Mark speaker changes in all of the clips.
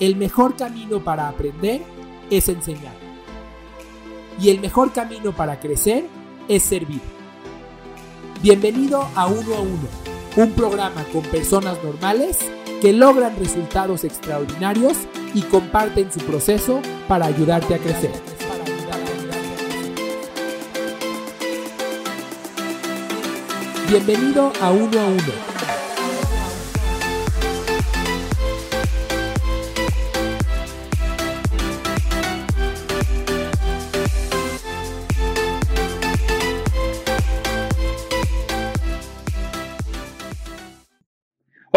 Speaker 1: el mejor camino para aprender es enseñar. Y el mejor camino para crecer es servir. Bienvenido a Uno a Uno, un programa con personas normales que logran resultados extraordinarios y comparten su proceso para ayudarte a crecer. Bienvenido a Uno a Uno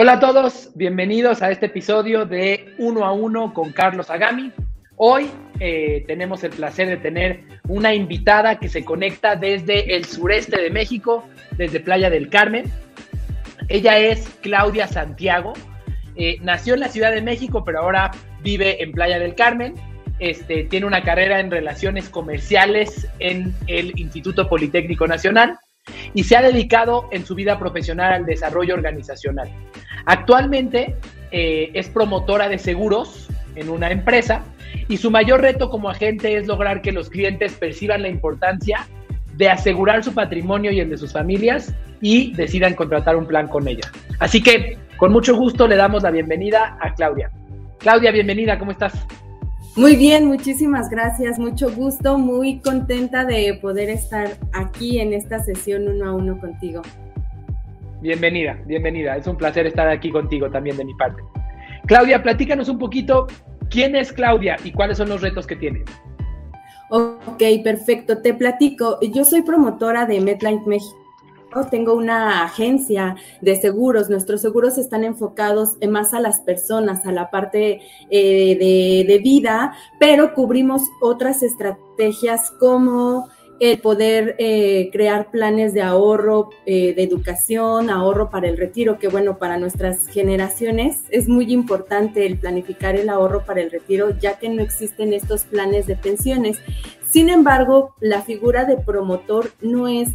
Speaker 1: Hola a todos, bienvenidos a este episodio de Uno a Uno con Carlos Agami. Hoy eh, tenemos el placer de tener una invitada que se conecta desde el sureste de México, desde Playa del Carmen. Ella es Claudia Santiago. Eh, nació en la Ciudad de México, pero ahora vive en Playa del Carmen. Este, tiene una carrera en relaciones comerciales en el Instituto Politécnico Nacional y se ha dedicado en su vida profesional al desarrollo organizacional. Actualmente eh, es promotora de seguros en una empresa y su mayor reto como agente es lograr que los clientes perciban la importancia de asegurar su patrimonio y el de sus familias y decidan contratar un plan con ella. Así que con mucho gusto le damos la bienvenida a Claudia. Claudia, bienvenida, ¿cómo estás?
Speaker 2: Muy bien, muchísimas gracias, mucho gusto, muy contenta de poder estar aquí en esta sesión uno a uno contigo.
Speaker 1: Bienvenida, bienvenida, es un placer estar aquí contigo también de mi parte. Claudia, platícanos un poquito quién es Claudia y cuáles son los retos que tiene.
Speaker 2: Ok, perfecto, te platico. Yo soy promotora de MedLife México tengo una agencia de seguros. Nuestros seguros están enfocados más a las personas, a la parte eh, de, vida, pero cubrimos otras estrategias como el poder eh, crear planes de ahorro, eh, de educación, ahorro para el retiro, que bueno, para nuestras generaciones es muy importante el planificar el ahorro para el retiro, ya que no existen estos planes de pensiones. Sin embargo, la figura de promotor no es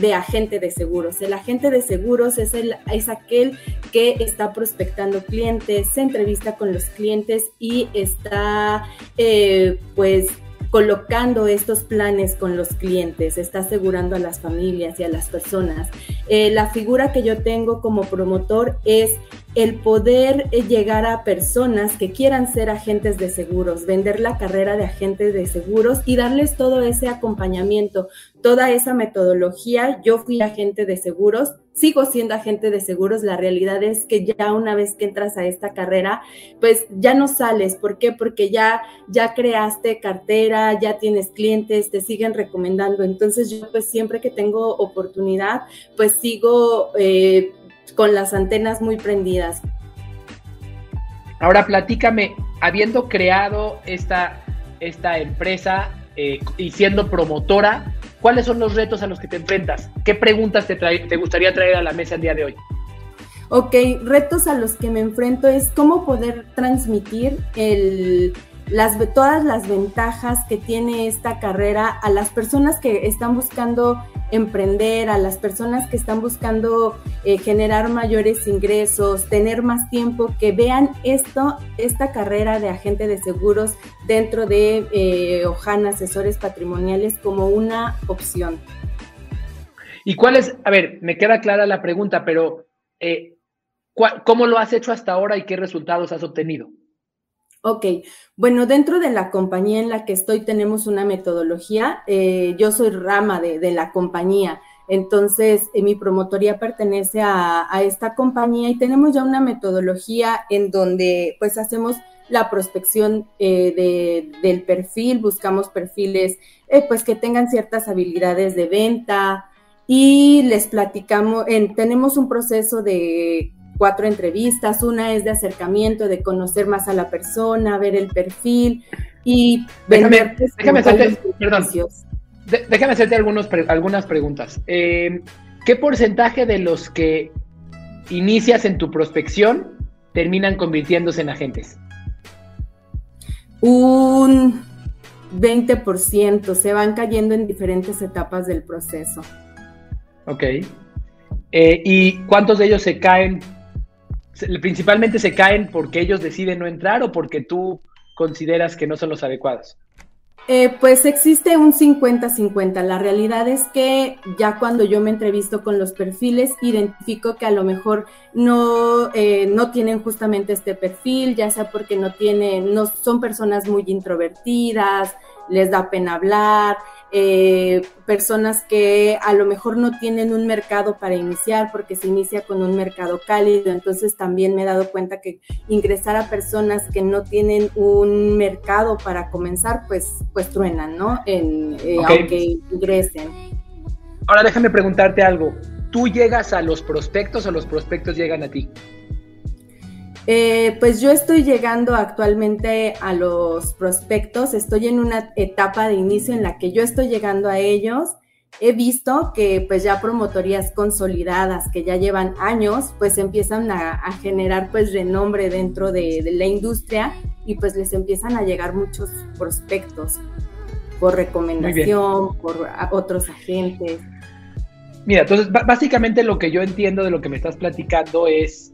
Speaker 2: de agente de seguros. El agente de seguros es, el, es aquel que está prospectando clientes, se entrevista con los clientes y está eh, pues colocando estos planes con los clientes, está asegurando a las familias y a las personas. Eh, la figura que yo tengo como promotor es el poder eh, llegar a personas que quieran ser agentes de seguros, vender la carrera de agentes de seguros y darles todo ese acompañamiento, toda esa metodología. Yo fui agente de seguros, sigo siendo agente de seguros. La realidad es que ya una vez que entras a esta carrera, pues ya no sales. ¿Por qué? Porque ya, ya creaste cartera, ya tienes clientes, te siguen recomendando. Entonces yo pues siempre que tengo oportunidad, pues sigo... Eh, con las antenas muy prendidas.
Speaker 1: Ahora platícame, habiendo creado esta, esta empresa eh, y siendo promotora, ¿cuáles son los retos a los que te enfrentas? ¿Qué preguntas te, te gustaría traer a la mesa el día de hoy?
Speaker 2: Ok, retos a los que me enfrento es cómo poder transmitir el, las, todas las ventajas que tiene esta carrera a las personas que están buscando emprender, a las personas que están buscando eh, generar mayores ingresos, tener más tiempo, que vean esto, esta carrera de agente de seguros dentro de eh, Ojana Asesores Patrimoniales como una opción.
Speaker 1: ¿Y cuál es, a ver, me queda clara la pregunta, pero eh, ¿cómo lo has hecho hasta ahora y qué resultados has obtenido?
Speaker 2: Ok, bueno, dentro de la compañía en la que estoy tenemos una metodología. Eh, yo soy rama de, la compañía, entonces eh, mi promotoría pertenece a, esta compañía y tenemos ya una metodología en donde pues hacemos la prospección eh, del perfil, buscamos perfiles pues que tengan ciertas habilidades de venta y les platicamos, tenemos un proceso de cuatro entrevistas. Una es de acercamiento, de conocer más a la persona, ver el perfil y
Speaker 1: déjame, déjame hacerte, perdón, déjame hacerte algunos, algunas preguntas. Eh, ¿Qué porcentaje de los que inicias en tu prospección terminan convirtiéndose en agentes?
Speaker 2: Un 20%, se van cayendo en diferentes etapas del proceso.
Speaker 1: Ok. Eh, ¿Y cuántos de ellos se caen principalmente se caen porque ellos deciden no entrar o porque tú consideras que no son los adecuados?
Speaker 2: Eh, pues existe un 50-50. La realidad es que ya cuando yo me entrevisto con los perfiles, identifico que a lo mejor no, eh, no tienen justamente este perfil, ya sea porque no tienen, no son personas muy introvertidas, les da pena hablar, eh, personas que a lo mejor no tienen un mercado para iniciar porque se inicia con un mercado cálido. Entonces también me he dado cuenta que ingresar a personas que no tienen un mercado para comenzar, pues, pues truenan, ¿no? En, eh, Aunque ingresen.
Speaker 1: Ahora déjame preguntarte algo. ¿Tú llegas a los prospectos o los prospectos llegan a ti?
Speaker 2: Eh, pues yo estoy llegando actualmente a los prospectos, estoy en una etapa de inicio en la que yo estoy llegando a ellos. He visto que pues ya promotorías consolidadas que ya llevan años pues empiezan a, generar pues renombre dentro de, la industria y pues les empiezan a llegar muchos prospectos por recomendación, por otros agentes.
Speaker 1: Mira, entonces básicamente lo que yo entiendo de lo que me estás platicando es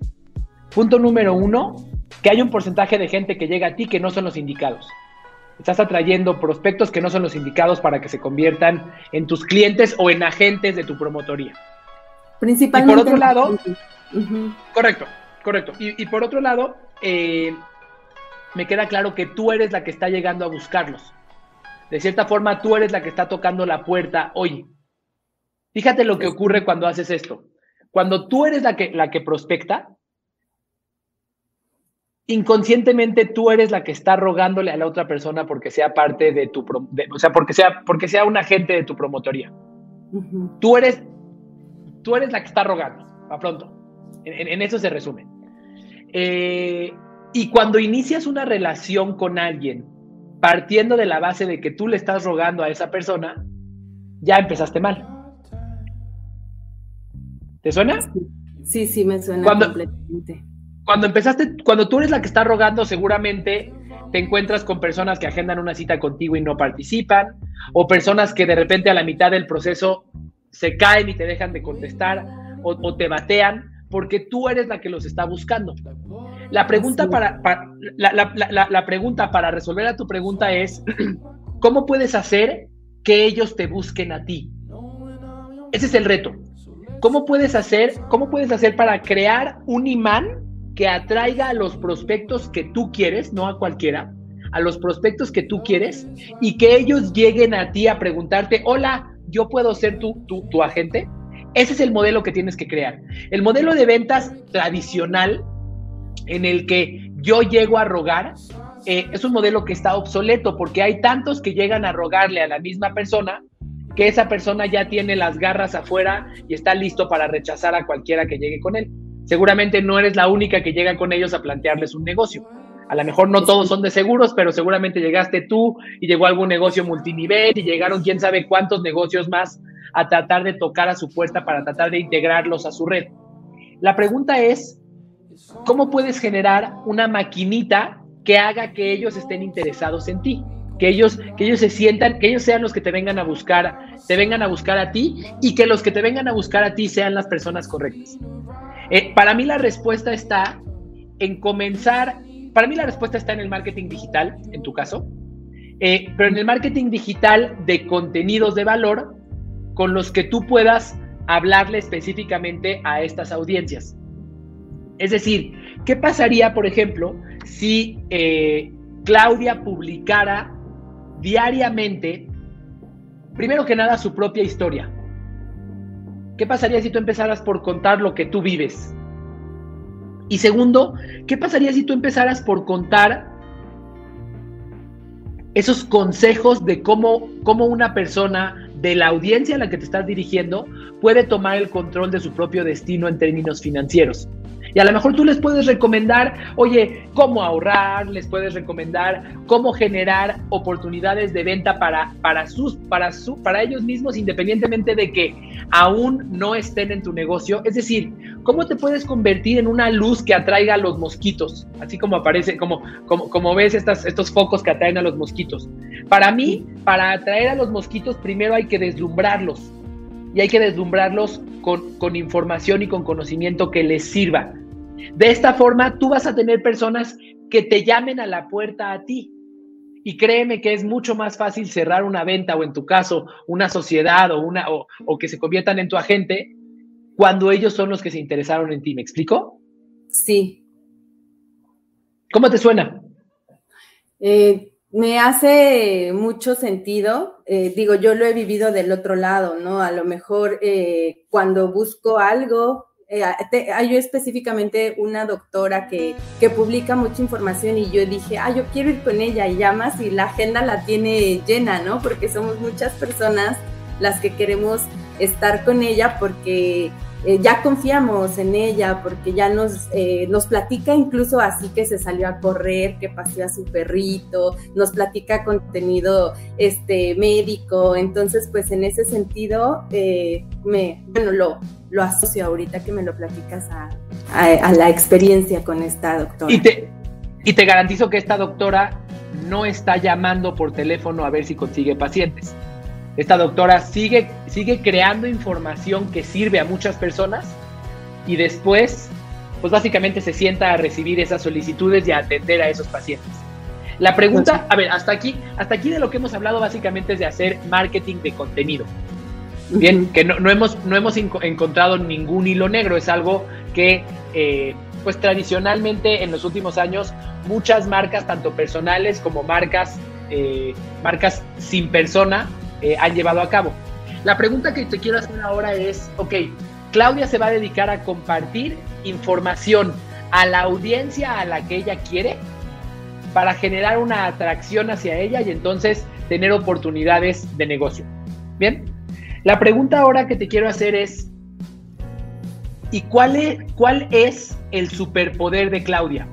Speaker 1: Punto número uno, que hay un porcentaje de gente que llega a ti que no son los indicados. Estás atrayendo prospectos que no son los indicados para que se conviertan en tus clientes o en agentes de tu promotoría.
Speaker 2: Principalmente.
Speaker 1: Y por otro lado, correcto, correcto. Y, por otro lado, eh, me queda claro que tú eres la que está llegando a buscarlos. De cierta forma, tú eres la que está tocando la puerta hoy. Fíjate lo que ocurre cuando haces esto. Cuando tú eres la que, la que prospecta, inconscientemente tú eres la que está rogándole a la otra persona porque sea parte de tu, o sea, porque sea, porque sea un agente de tu promotoría. Tú eres, tú eres la que está rogando, a pronto. En, eso se resume. Eh, y cuando inicias una relación con alguien, partiendo de la base de que tú le estás rogando a esa persona, ya empezaste mal. ¿Te suena?
Speaker 2: Sí, sí, me suena completamente
Speaker 1: cuando empezaste, cuando tú eres la que está rogando, seguramente te encuentras con personas que agendan una cita contigo y no participan, o personas que de repente a la mitad del proceso se caen y te dejan de contestar o, te batean, porque tú eres la que los está buscando. La pregunta para, la, pregunta para resolver a tu pregunta es, ¿cómo puedes hacer que ellos te busquen a ti? Ese es el reto. ¿Cómo puedes hacer, cómo puedes hacer para crear un imán que atraiga a los prospectos que tú quieres, no a cualquiera, a los prospectos que tú quieres y que ellos lleguen a ti a preguntarte, hola, ¿yo puedo ser tu, tu, agente? Ese es el modelo que tienes que crear. El modelo de ventas tradicional en el que yo llego a rogar eh, es un modelo que está obsoleto porque hay tantos que llegan a rogarle a la misma persona que esa persona ya tiene las garras afuera y está listo para rechazar a cualquiera que llegue con él. Seguramente no eres la única que llega con ellos a plantearles un negocio. A lo mejor no todos son de seguros, pero seguramente llegaste tú y llegó algún negocio multinivel y llegaron quién sabe cuántos negocios más a tratar de tocar a su puerta para tratar de integrarlos a su red. La pregunta es, ¿cómo puedes generar una maquinita que haga que ellos estén interesados en ti? Que ellos, que ellos se sientan, que ellos sean los que te vengan a buscar, te vengan a buscar a ti y que los que te vengan a buscar a ti sean las personas correctas. Eh, para mí la respuesta está en comenzar, para mí la respuesta está en el marketing digital, en tu caso, eh, pero en el marketing digital de contenidos de valor con los que tú puedas hablarle específicamente a estas audiencias. Es decir, ¿qué pasaría, por ejemplo, si eh, Claudia publicara diariamente, primero que nada, su propia historia? ¿Qué pasaría si tú empezaras por contar lo que tú vives? Y segundo, ¿qué pasaría si tú empezaras por contar esos consejos de cómo, cómo una persona de la audiencia a la que te estás dirigiendo puede tomar el control de su propio destino en términos financieros? Y a lo mejor tú les puedes recomendar, oye, cómo ahorrar, les puedes recomendar cómo generar oportunidades de venta para, para, sus, para, su, para ellos mismos, independientemente de que aún no estén en tu negocio. Es decir, cómo te puedes convertir en una luz que atraiga a los mosquitos, así como aparece, como, como, como ves estas, estos focos que atraen a los mosquitos. Para mí, para atraer a los mosquitos, primero hay que deslumbrarlos y hay que deslumbrarlos con, con información y con conocimiento que les sirva. De esta forma, tú vas a tener personas que te llamen a la puerta a ti. Y créeme que es mucho más fácil cerrar una venta o en tu caso una sociedad o, una, o, que se conviertan en tu agente cuando ellos son los que se interesaron en ti. ¿Me explico?
Speaker 2: Sí.
Speaker 1: ¿Cómo te suena?
Speaker 2: Eh, me hace mucho sentido. Eh, digo, yo lo he vivido del otro lado, ¿no? A lo mejor eh, cuando busco algo, eh, hay específicamente una doctora que, que, publica mucha información y yo dije, ah, yo quiero ir con ella y llamas y la agenda la tiene llena, ¿no? Porque somos muchas personas las que queremos estar con ella porque eh, ya confiamos en ella porque ya nos, eh, nos platica incluso así que se salió a correr, que paseó a su perrito, nos platica contenido este, médico, entonces pues en ese sentido eh, me, bueno, lo, lo asocio ahorita que me lo platicas a, a, la experiencia con esta doctora.
Speaker 1: Y te, y te garantizo que esta doctora no está llamando por teléfono a ver si consigue pacientes esta doctora sigue, sigue creando información que sirve a muchas personas y después, pues básicamente se sienta a recibir esas solicitudes y a atender a esos pacientes. La pregunta, a ver, hasta aquí, hasta aquí de lo que hemos hablado básicamente es de hacer marketing de contenido. Bien, que no, hemos, no hemos encontrado ningún hilo negro, es algo que, eh, pues tradicionalmente en los últimos años, muchas marcas, tanto personales como marcas, eh, marcas sin persona, eh, han llevado a cabo. La pregunta que te quiero hacer ahora es, ok, Claudia se va a dedicar a compartir información a la audiencia a la que ella quiere para generar una atracción hacia ella y entonces tener oportunidades de negocio. Bien, la pregunta ahora que te quiero hacer es, ¿y cuál es, cuál es el superpoder de Claudia?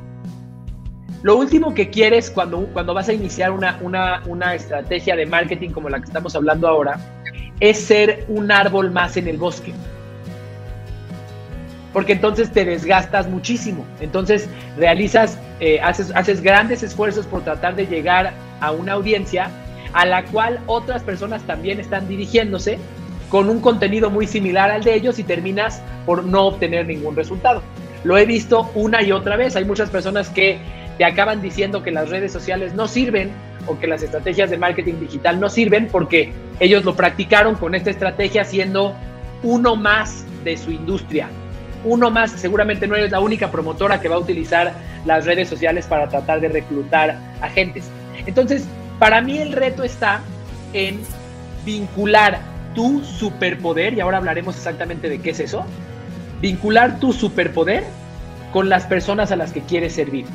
Speaker 1: Lo último que quieres cuando, cuando vas a iniciar una, una, estrategia de marketing como la que estamos hablando ahora es ser un árbol más en el bosque. Porque entonces te desgastas muchísimo. Entonces realizas, eh, haces, haces grandes esfuerzos por tratar de llegar a una audiencia a la cual otras personas también están dirigiéndose con un contenido muy similar al de ellos y terminas por no obtener ningún resultado. Lo he visto una y otra vez. Hay muchas personas que te acaban diciendo que las redes sociales no sirven o que las estrategias de marketing digital no sirven porque ellos lo practicaron con esta estrategia siendo uno más de su industria. Uno más, seguramente no eres la única promotora que va a utilizar las redes sociales para tratar de reclutar agentes. Entonces, para mí el reto está en vincular tu superpoder, y ahora hablaremos exactamente de qué es eso, vincular tu superpoder con las personas a las que quieres servir.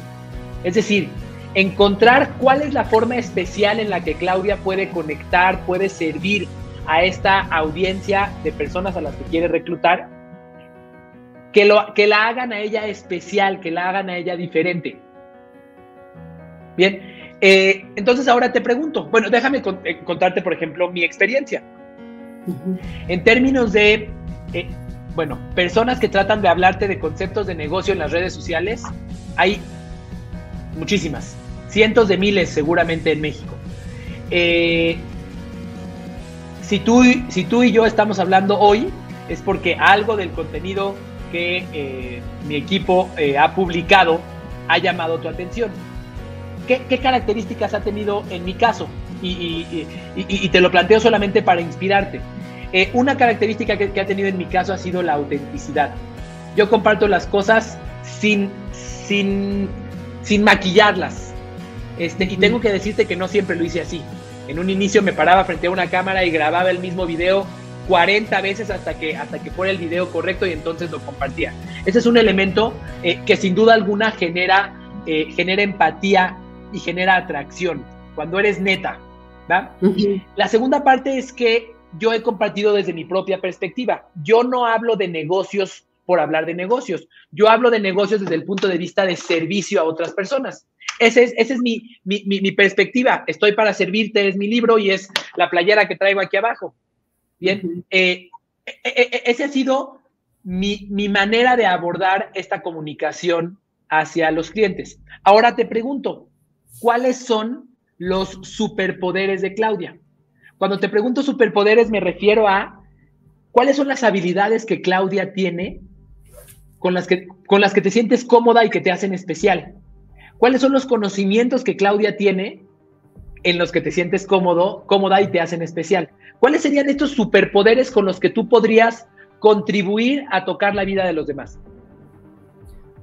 Speaker 1: Es decir, encontrar cuál es la forma especial en la que Claudia puede conectar, puede servir a esta audiencia de personas a las que quiere reclutar, que, lo, que la hagan a ella especial, que la hagan a ella diferente. Bien, eh, entonces ahora te pregunto, bueno, déjame eh, contarte, por ejemplo, mi experiencia. En términos de, eh, bueno, personas que tratan de hablarte de conceptos de negocio en las redes sociales, hay muchísimas, cientos de miles seguramente en México. Eh, si, tú, si tú y yo estamos hablando hoy, es porque algo del contenido que eh, mi equipo eh, ha publicado ha llamado tu atención. ¿Qué, características ha tenido en mi caso? Y, te lo planteo solamente para inspirarte. una característica que, que, ha tenido en mi caso ha sido la autenticidad. Yo comparto las cosas sin, sin sin maquillarlas. Este, y tengo que decirte que no siempre lo hice así. En un inicio me paraba frente a una cámara y grababa el mismo video 40 veces hasta que, hasta que fuera el video correcto y entonces lo compartía. Ese es un elemento eh, que sin duda alguna genera, eh, genera empatía y genera atracción cuando eres neta. La segunda parte es que yo he compartido desde mi propia perspectiva. Yo no hablo de negocios por hablar de negocios. Yo hablo de negocios desde el punto de vista de servicio a otras personas. Esa es, ese es mi, mi, perspectiva. Estoy para servirte, es mi libro y es la playera que traigo aquí abajo. Bien, eh, e, e, e, ese ha sido mi, mi manera de abordar esta comunicación hacia los clientes. Ahora te pregunto, ¿cuáles son los superpoderes de Claudia? Cuando te pregunto superpoderes me refiero a cuáles son las habilidades que Claudia tiene con las que, con las que te sientes cómoda y que te hacen especial. ¿Cuáles son los conocimientos que Claudia tiene en los que te sientes cómodo, cómoda y te hacen especial? ¿Cuáles serían estos superpoderes con los que tú podrías contribuir a tocar la vida de los demás?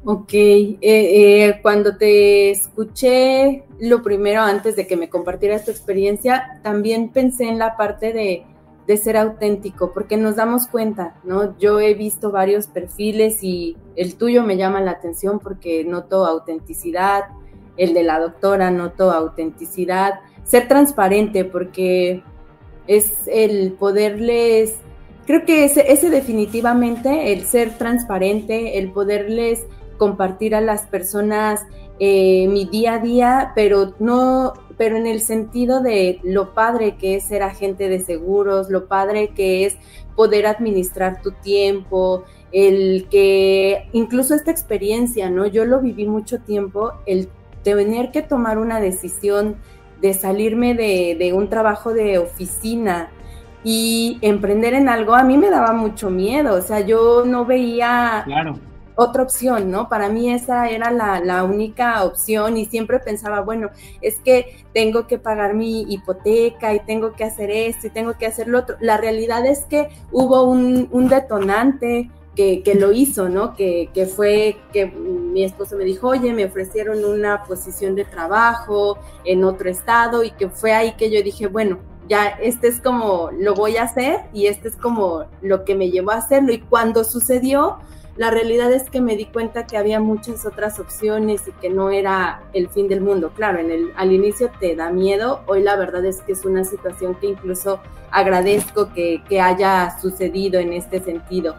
Speaker 2: Ok, eh, eh, cuando te escuché lo primero antes de que me compartieras tu experiencia, también pensé en la parte de, de, ser auténtico, porque nos damos cuenta, ¿no? Yo he visto varios perfiles y el tuyo me llama la atención porque noto autenticidad, el de la doctora noto autenticidad, ser transparente porque es el poderles, creo que ese, ese definitivamente, el ser transparente, el poderles compartir a las personas eh, mi día a día, pero no, pero en el sentido de lo padre que es ser agente de seguros, lo padre que es poder administrar tu tiempo, el que incluso esta experiencia, ¿no? Yo lo viví mucho tiempo, el tener que tomar una decisión de salirme de, de un trabajo de oficina, y emprender en algo a mí me daba mucho miedo, o sea, yo no veía claro otra opción, ¿no? Para mí esa era la, única opción y siempre pensaba, bueno, es que tengo que pagar mi hipoteca y tengo que hacer esto y tengo que hacer lo otro. La realidad es que hubo un, detonante que, lo hizo, ¿no? Que, que, fue que mi esposo me dijo, oye, me ofrecieron una posición de trabajo en otro estado y que fue ahí que yo dije, bueno, ya este es como lo voy a hacer y este es como lo que me llevó a hacerlo. Y cuando sucedió, la realidad es que me di cuenta que había muchas otras opciones y que no era el fin del mundo. Claro, en el, al inicio te da miedo, hoy la verdad es que es una situación que incluso agradezco que, haya sucedido en este sentido.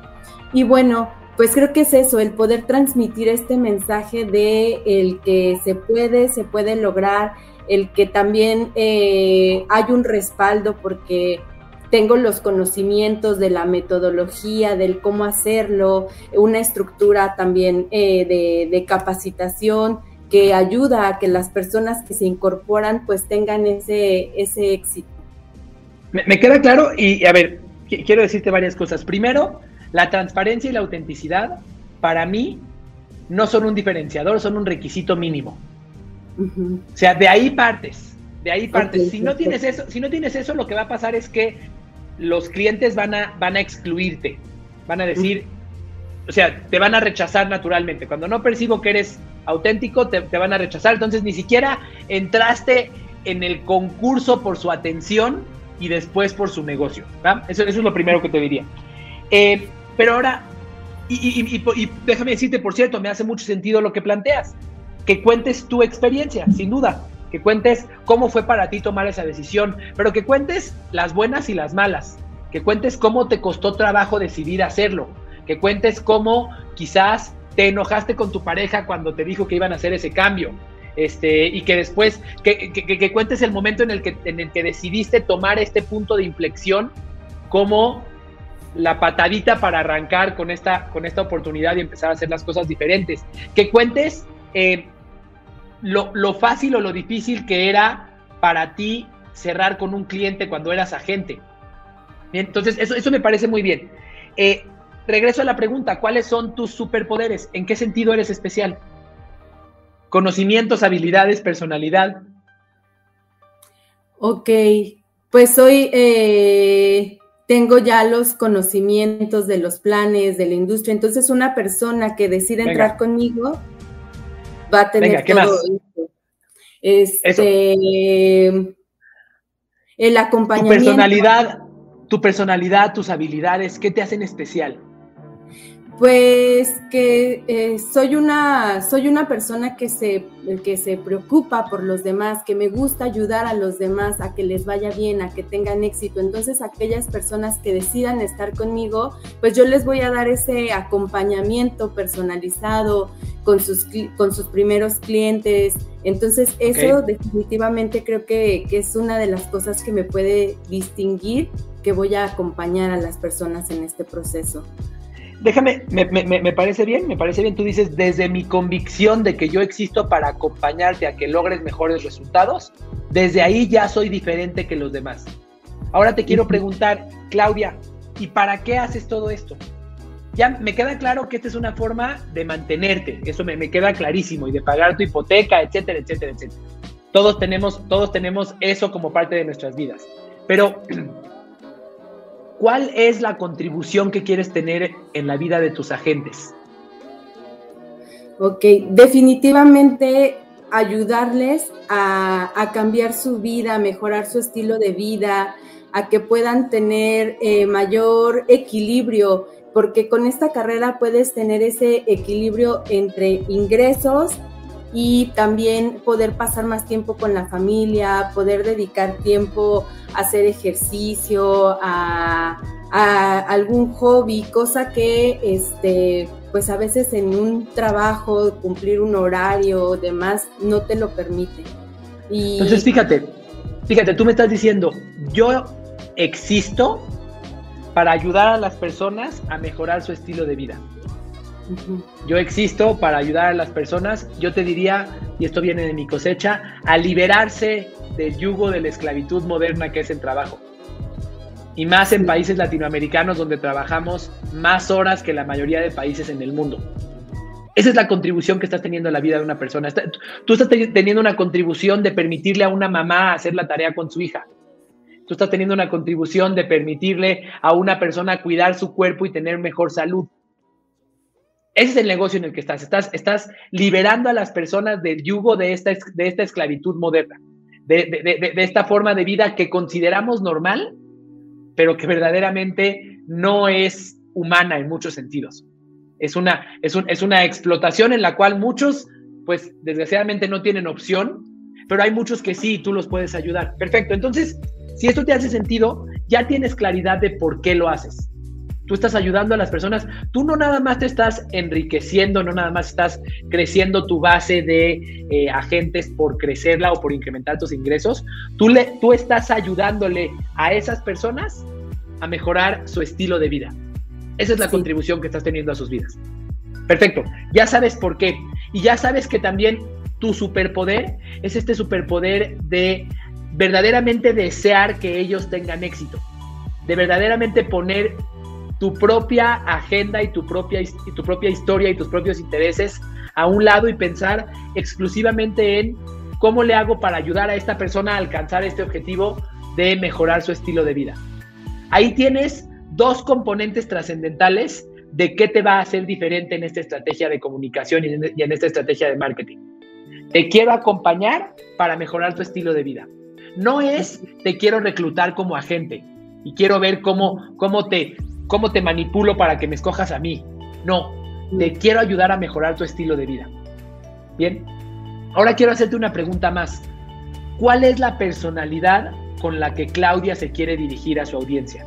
Speaker 2: Y bueno, pues creo que es eso, el poder transmitir este mensaje de el que se puede, se puede lograr, el que también eh, hay un respaldo porque tengo los conocimientos de la metodología, del cómo hacerlo, una estructura también eh, de, capacitación que ayuda a que las personas que se incorporan pues tengan ese, ese éxito.
Speaker 1: Me, queda claro y a ver, quiero decirte varias cosas. Primero, la transparencia y la autenticidad para mí no son un diferenciador, son un requisito mínimo. O sea, de ahí partes, de ahí partes. si no tienes eso, si no tienes eso, lo que va a pasar es que los clientes van a, van a excluirte, van a decir, o sea, te van a rechazar naturalmente. Cuando no percibo que eres auténtico, te, van a rechazar. Entonces ni siquiera entraste en el concurso por su atención y después por su negocio. Eso, es lo primero que te diría. Eh, pero ahora, y, y, déjame decirte, por cierto, me hace mucho sentido lo que planteas, que cuentes tu experiencia, sin duda que cuentes cómo fue para ti tomar esa decisión, pero que cuentes las buenas y las malas, que cuentes cómo te costó trabajo decidir hacerlo, que cuentes cómo quizás te enojaste con tu pareja cuando te dijo que iban a hacer ese cambio. Este, y que después, que, que, cuentes el momento en el, que, en el que decidiste tomar este punto de inflexión como la patadita para arrancar con esta, con esta oportunidad y empezar a hacer las cosas diferentes. Que cuentes eh, lo, fácil o lo difícil que era para ti cerrar con un cliente cuando eras agente. entonces, eso, eso me parece muy bien. Eh, regreso a la pregunta, ¿cuáles son tus superpoderes? ¿En qué sentido eres especial? Conocimientos, habilidades, personalidad.
Speaker 2: Ok, pues hoy eh, tengo ya los conocimientos de los planes de la industria, entonces una persona que decide entrar conmigo va a tener todo Este, el acompañamiento.
Speaker 1: Tu personalidad, tu personalidad, tus habilidades, ¿qué te hacen especial?
Speaker 2: Pues que eh, soy, una, soy una persona que se, que se preocupa por los demás, que me gusta ayudar a los demás a que les vaya bien, a que tengan éxito. Entonces, aquellas personas que decidan estar conmigo, pues yo les voy a dar ese acompañamiento personalizado con sus, con sus primeros clientes. Entonces, eso definitivamente creo que, que es una de las cosas que me puede distinguir, que voy a acompañar a las personas en este proceso
Speaker 1: déjame, me, parece bien, me parece bien. Tú dices, desde mi convicción de que yo existo para acompañarte a que logres mejores resultados, desde ahí ya soy diferente que los demás. Ahora te quiero preguntar, Claudia, ¿y para qué haces todo esto? ya me queda claro que esta es una forma de mantenerte, eso me, me queda clarísimo, y de pagar tu hipoteca, etcétera, etcétera, etcétera. Todos tenemos, todos tenemos eso como parte de nuestras vidas. Pero, ¿cuál es la contribución que quieres tener en la vida de tus agentes?
Speaker 2: Ok, definitivamente ayudarles a, cambiar su vida, a mejorar su estilo de vida, a que puedan tener eh, mayor equilibrio, porque con esta carrera puedes tener ese equilibrio entre ingresos y también poder pasar más tiempo con la familia, poder dedicar tiempo a hacer ejercicio, a, algún hobby, cosa que este pues a veces en un trabajo cumplir un horario demás no te lo permite.
Speaker 1: Y... Entonces fíjate, fíjate, tú me estás diciendo, yo existo para ayudar a las personas a mejorar su estilo de vida. Yo existo para ayudar a las personas, yo te diría, y esto viene de mi cosecha, a liberarse del yugo de la esclavitud moderna que es el trabajo. Y más en países latinoamericanos donde trabajamos más horas que la mayoría de países en el mundo. Esa es la contribución que estás teniendo en la vida de una persona. Tú estás teniendo una contribución de permitirle a una mamá hacer la tarea con su hija. Tú estás teniendo una contribución de permitirle a una persona cuidar su cuerpo y tener mejor salud. Ese es el negocio en el que estás. Estás, liberando a las personas del yugo de esta, esclavitud moderna, de, esta forma de vida que consideramos normal, pero que verdaderamente no es humana en muchos sentidos. Es una, es una explotación en la cual muchos, pues desgraciadamente no tienen opción, pero hay muchos que sí, tú los puedes ayudar. Perfecto, entonces, si esto te hace sentido, ya tienes claridad de por qué lo haces tú estás ayudando a las personas, tú no nada más te estás enriqueciendo, no nada más estás creciendo tu base de eh, agentes por crecerla o por incrementar tus ingresos, tú, le, tú estás ayudándole a esas personas a mejorar su estilo de vida. Esa es la contribución que estás teniendo a sus vidas. Perfecto, ya sabes por qué. Y ya sabes que también tu superpoder es este superpoder de verdaderamente desear que ellos tengan éxito, de verdaderamente poner tu propia agenda y tu propia, tu propia historia y tus propios intereses a un lado y pensar exclusivamente en cómo le hago para ayudar a esta persona a alcanzar este objetivo de mejorar su estilo de vida. Ahí tienes dos componentes trascendentales de qué te va a hacer diferente en esta estrategia de comunicación y en esta estrategia de marketing. Te quiero acompañar para mejorar tu estilo de vida. No es te quiero reclutar como agente y quiero ver cómo, cómo te cómo te manipulo para que me escojas a mí. No, te quiero ayudar a mejorar tu estilo de vida. Bien, ahora quiero hacerte una pregunta más. ¿Cuál es la personalidad con la que Claudia se quiere dirigir a su audiencia?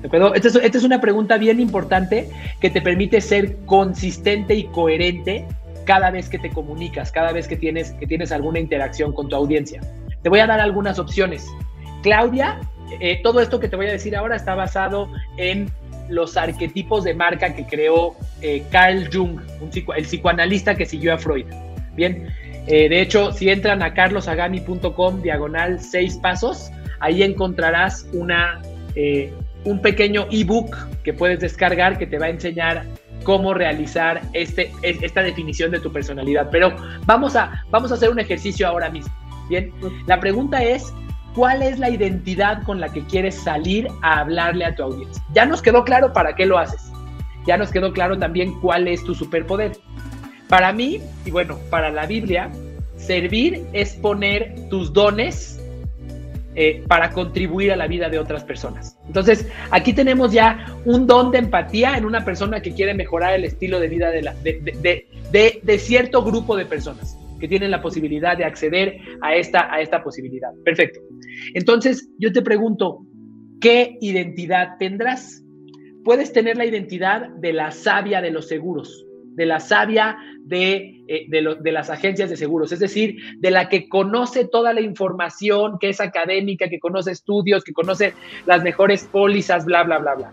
Speaker 1: ¿De acuerdo? Esta es, una pregunta bien importante que te permite ser consistente y coherente cada vez que te comunicas, cada vez que tienes, que tienes alguna interacción con tu audiencia. Te voy a dar algunas opciones. Claudia, eh, todo esto que te voy a decir ahora está basado en los arquetipos de marca que creó eh, Carl Jung, el psicoanalista que siguió a Freud. Bien, eh, de hecho, si entran a carlosagami.com diagonal seis pasos, ahí encontrarás una, eh, un pequeño ebook que puedes descargar que te va a enseñar cómo realizar este, esta definición de tu personalidad. Pero vamos a, vamos a hacer un ejercicio ahora mismo. Bien, la pregunta es, cuál es la identidad con la que quieres salir a hablarle a tu audiencia. Ya nos quedó claro para qué lo haces. Ya nos quedó claro también cuál es tu superpoder. Para mí, y bueno, para la Biblia, servir es poner tus dones eh, para contribuir a la vida de otras personas. Entonces, aquí tenemos ya un don de empatía en una persona que quiere mejorar el estilo de vida de, la, de cierto grupo de personas que tienen la posibilidad de acceder a esta, a esta posibilidad. Perfecto. Entonces, yo te pregunto, ¿qué identidad tendrás? Puedes tener la identidad de la sabia de los seguros, de la sabia de, eh, de, las agencias de seguros, es decir, de la que conoce toda la información que es académica, que conoce estudios, que conoce las mejores pólizas, bla, bla, bla, bla.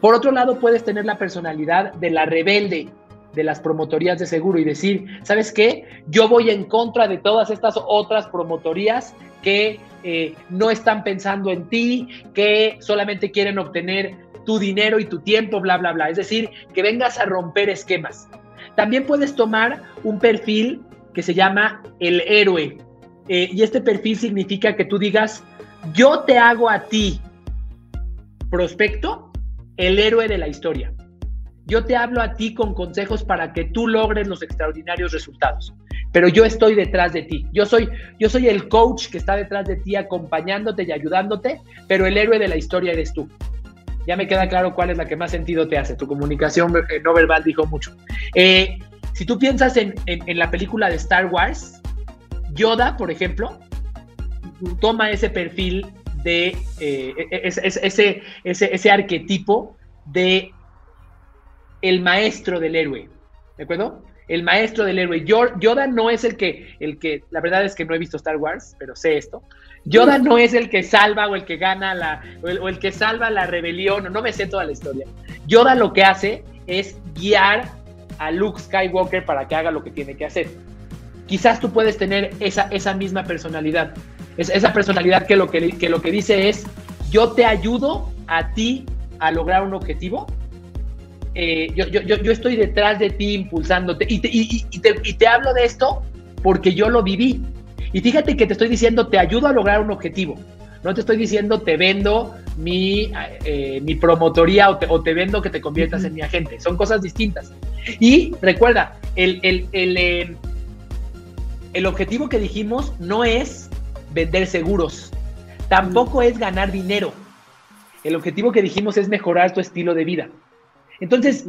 Speaker 1: Por otro lado, puedes tener la personalidad de la rebelde, de las promotorías de seguro y decir, ¿sabes qué? Yo voy en contra de todas estas otras promotorías que eh, no están pensando en ti, que solamente quieren obtener tu dinero y tu tiempo, bla, bla, bla. Es decir, que vengas a romper esquemas. También puedes tomar un perfil que se llama el héroe. Eh, y este perfil significa que tú digas, yo te hago a ti, prospecto, el héroe de la historia. Yo te hablo a ti con consejos para que tú logres los extraordinarios resultados. Pero yo estoy detrás de ti. Yo soy, yo soy el coach que está detrás de ti acompañándote y ayudándote, pero el héroe de la historia eres tú. Ya me queda claro cuál es la que más sentido te hace. Tu comunicación eh, no verbal dijo mucho. Eh, si tú piensas en, la película de Star Wars, Yoda, por ejemplo, toma ese perfil de eh, e, e, ese, ese, ese arquetipo de el maestro del héroe, ¿de acuerdo? El maestro del héroe. Yoda no es el que, el que, la verdad es que no he visto Star Wars, pero sé esto. Yoda no es el que salva o el que gana la, o el, que salva la rebelión, o no me sé toda la historia. Yoda lo que hace es guiar a Luke Skywalker para que haga lo que tiene que hacer. Quizás tú puedes tener esa, esa misma personalidad. Es, esa personalidad que lo que, que lo que dice es, yo te ayudo a ti a lograr un objetivo eh, yo, yo, yo, estoy detrás de ti impulsándote y te, y, te, y te hablo de esto porque yo lo viví. Y fíjate que te estoy diciendo, te ayudo a lograr un objetivo. No te estoy diciendo, te vendo mi, eh, mi promotoría o te, o te, vendo que te conviertas en mi agente. Son cosas distintas. Y recuerda, el, el, el, eh, el objetivo que dijimos no es vender seguros, tampoco es ganar dinero. El objetivo que dijimos es mejorar tu estilo de vida. Entonces,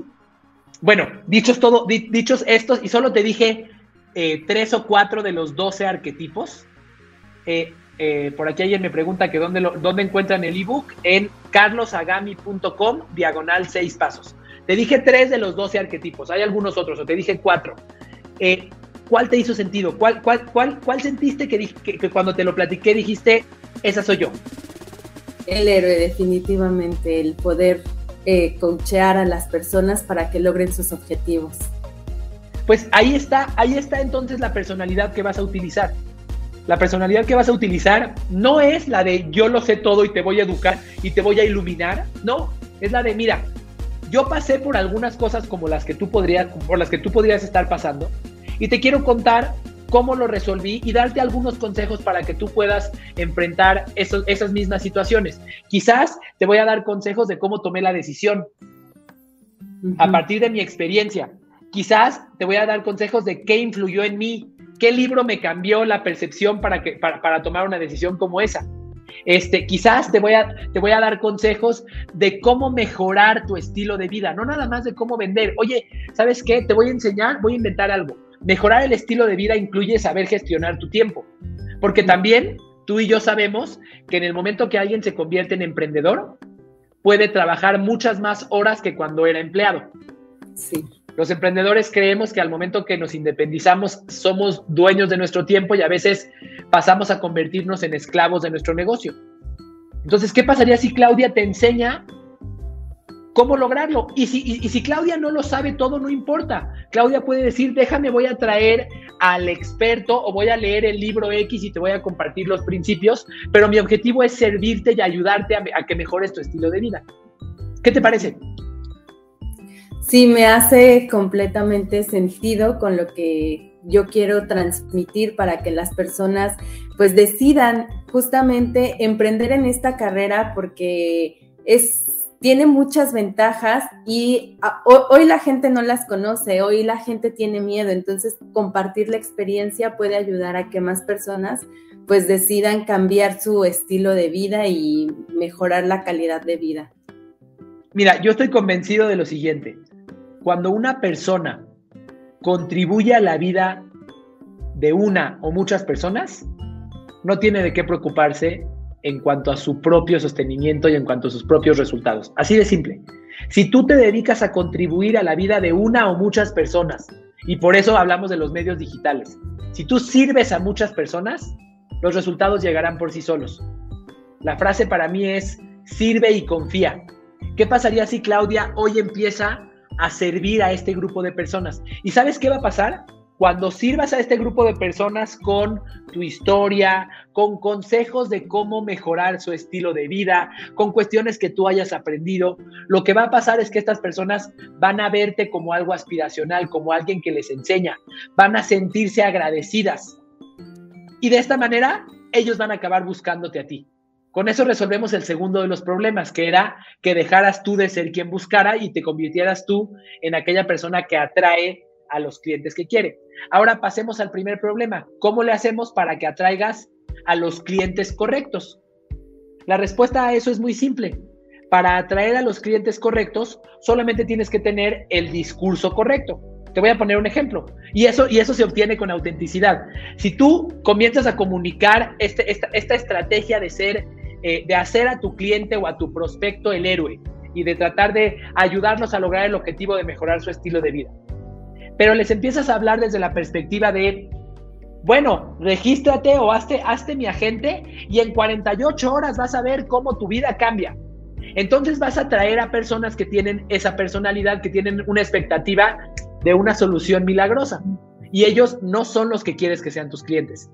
Speaker 1: bueno, dichos, todo, dichos estos, y solo te dije eh, tres o cuatro de los doce arquetipos. Eh, eh, por aquí alguien me pregunta que dónde, dónde encuentran el ebook en carlosagami.com diagonal seis pasos. Te dije tres de los doce arquetipos, hay algunos otros, o te dije cuatro. ¿Cuál te hizo sentido? ¿Cuál, cuál, cuál, cuál sentiste que, que cuando te lo platiqué dijiste, esa soy yo?
Speaker 2: El héroe, definitivamente, el poder eh, a las personas para que logren sus objetivos.
Speaker 1: Pues ahí está, ahí está entonces la personalidad que vas a utilizar. La personalidad que vas a utilizar no es la de yo lo sé todo y te voy a educar y te voy a iluminar, no, es la de mira, yo pasé por algunas cosas como las que tú podrías, por las que tú podrías estar pasando y te quiero contar cómo lo resolví y darte algunos consejos para que tú puedas enfrentar esas mismas situaciones. Quizás te voy a dar consejos de cómo tomé la decisión a partir de mi experiencia. Quizás te voy a dar consejos de qué influyó en mí, qué libro me cambió la percepción para, que, para, tomar una decisión como esa. Este, quizás te voy, a, te voy a dar consejos de cómo mejorar tu estilo de vida, no nada más de cómo vender. Oye, ¿sabes qué? Te voy a enseñar, voy a inventar algo. Mejorar el estilo de vida incluye saber gestionar tu tiempo, porque también tú y yo sabemos que en el momento que alguien se convierte en emprendedor, puede trabajar muchas más horas que cuando era empleado.
Speaker 2: Sí.
Speaker 1: Los emprendedores creemos que al momento que nos independizamos somos dueños de nuestro tiempo y a veces pasamos a convertirnos en esclavos de nuestro negocio. Entonces, ¿qué pasaría si Claudia te enseña cómo lograrlo. Y si, Claudia no lo sabe todo, no importa. Claudia puede decir, déjame, voy a traer al experto o voy a leer el libro X y te voy a compartir los principios, pero mi objetivo es servirte y ayudarte a, a que mejores tu estilo de vida. ¿Qué te parece?
Speaker 2: Sí, me hace completamente sentido con lo que yo quiero transmitir para que las personas pues decidan justamente emprender en esta carrera porque es tiene muchas ventajas y ah, hoy la gente no las conoce, hoy la gente tiene miedo, entonces compartir la experiencia puede ayudar a que más personas pues decidan cambiar su estilo de vida y mejorar la calidad de vida.
Speaker 1: Mira, yo estoy convencido de lo siguiente, cuando una persona contribuye a la vida de una o muchas personas, no tiene de qué preocuparse en cuanto a su propio sostenimiento y en cuanto a sus propios resultados. Así de simple. Si tú te dedicas a contribuir a la vida de una o muchas personas, y por eso hablamos de los medios digitales, si tú sirves a muchas personas, los resultados llegarán por sí solos. La frase para mí es, sirve y confía. ¿Qué pasaría si Claudia hoy empieza a servir a este grupo de personas? ¿Y sabes qué va a pasar? Cuando sirvas a este grupo de personas con tu historia, con consejos de cómo mejorar su estilo de vida, con cuestiones que tú hayas aprendido, lo que va a pasar es que estas personas van a verte como algo aspiracional, como alguien que les enseña, van a sentirse agradecidas. Y de esta manera, ellos van a acabar buscándote a ti. Con eso resolvemos el segundo de los problemas, que era que dejaras tú de ser quien buscara y te convirtieras tú en aquella persona que atrae a los clientes que quiere. Ahora pasemos al primer problema. ¿Cómo le hacemos para que atraigas a los clientes correctos? La respuesta a eso es muy simple. Para atraer a los clientes correctos, solamente tienes que tener el discurso correcto. Te voy a poner un ejemplo. Y eso, y eso se obtiene con autenticidad. Si tú comienzas a comunicar este, esta, esta, estrategia de ser, eh, de hacer a tu cliente o a tu prospecto el héroe y de tratar de ayudarnos a lograr el objetivo de mejorar su estilo de vida pero les empiezas a hablar desde la perspectiva de, bueno, regístrate o hazte, hazte mi agente y en 48 horas vas a ver cómo tu vida cambia. Entonces vas a traer a personas que tienen esa personalidad, que tienen una expectativa de una solución milagrosa. Y ellos no son los que quieres que sean tus clientes.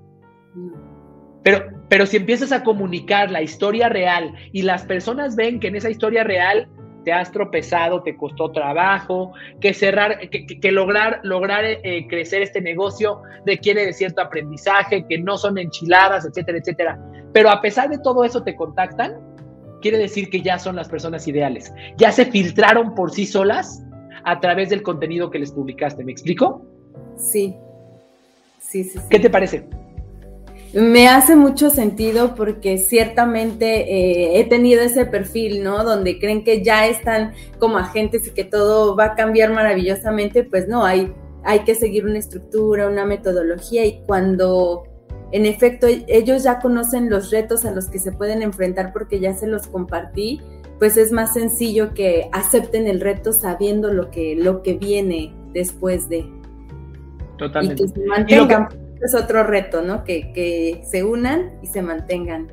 Speaker 1: Pero, pero si empiezas a comunicar la historia real y las personas ven que en esa historia real te has tropezado, te costó trabajo, que cerrar, que, lograr, lograr eh, crecer este negocio requiere de cierto aprendizaje, que no son enchiladas, etcétera, etcétera. Pero a pesar de todo eso te contactan, quiere decir que ya son las personas ideales. Ya se filtraron por sí solas a través del contenido que les publicaste. ¿Me explico?
Speaker 2: Sí. Sí, sí, sí.
Speaker 1: ¿Qué te parece?
Speaker 2: Me hace mucho sentido porque ciertamente eh, he tenido ese perfil, ¿no? Donde creen que ya están como agentes y que todo va a cambiar maravillosamente, pues no, hay, hay que seguir una estructura, una metodología y cuando en efecto ellos ya conocen los retos a los que se pueden enfrentar porque ya se los compartí, pues es más sencillo que acepten el reto sabiendo lo que, lo que viene después de.
Speaker 1: Totalmente.
Speaker 2: Y que se mantengan es otro reto, ¿no? Que, se unan y se mantengan.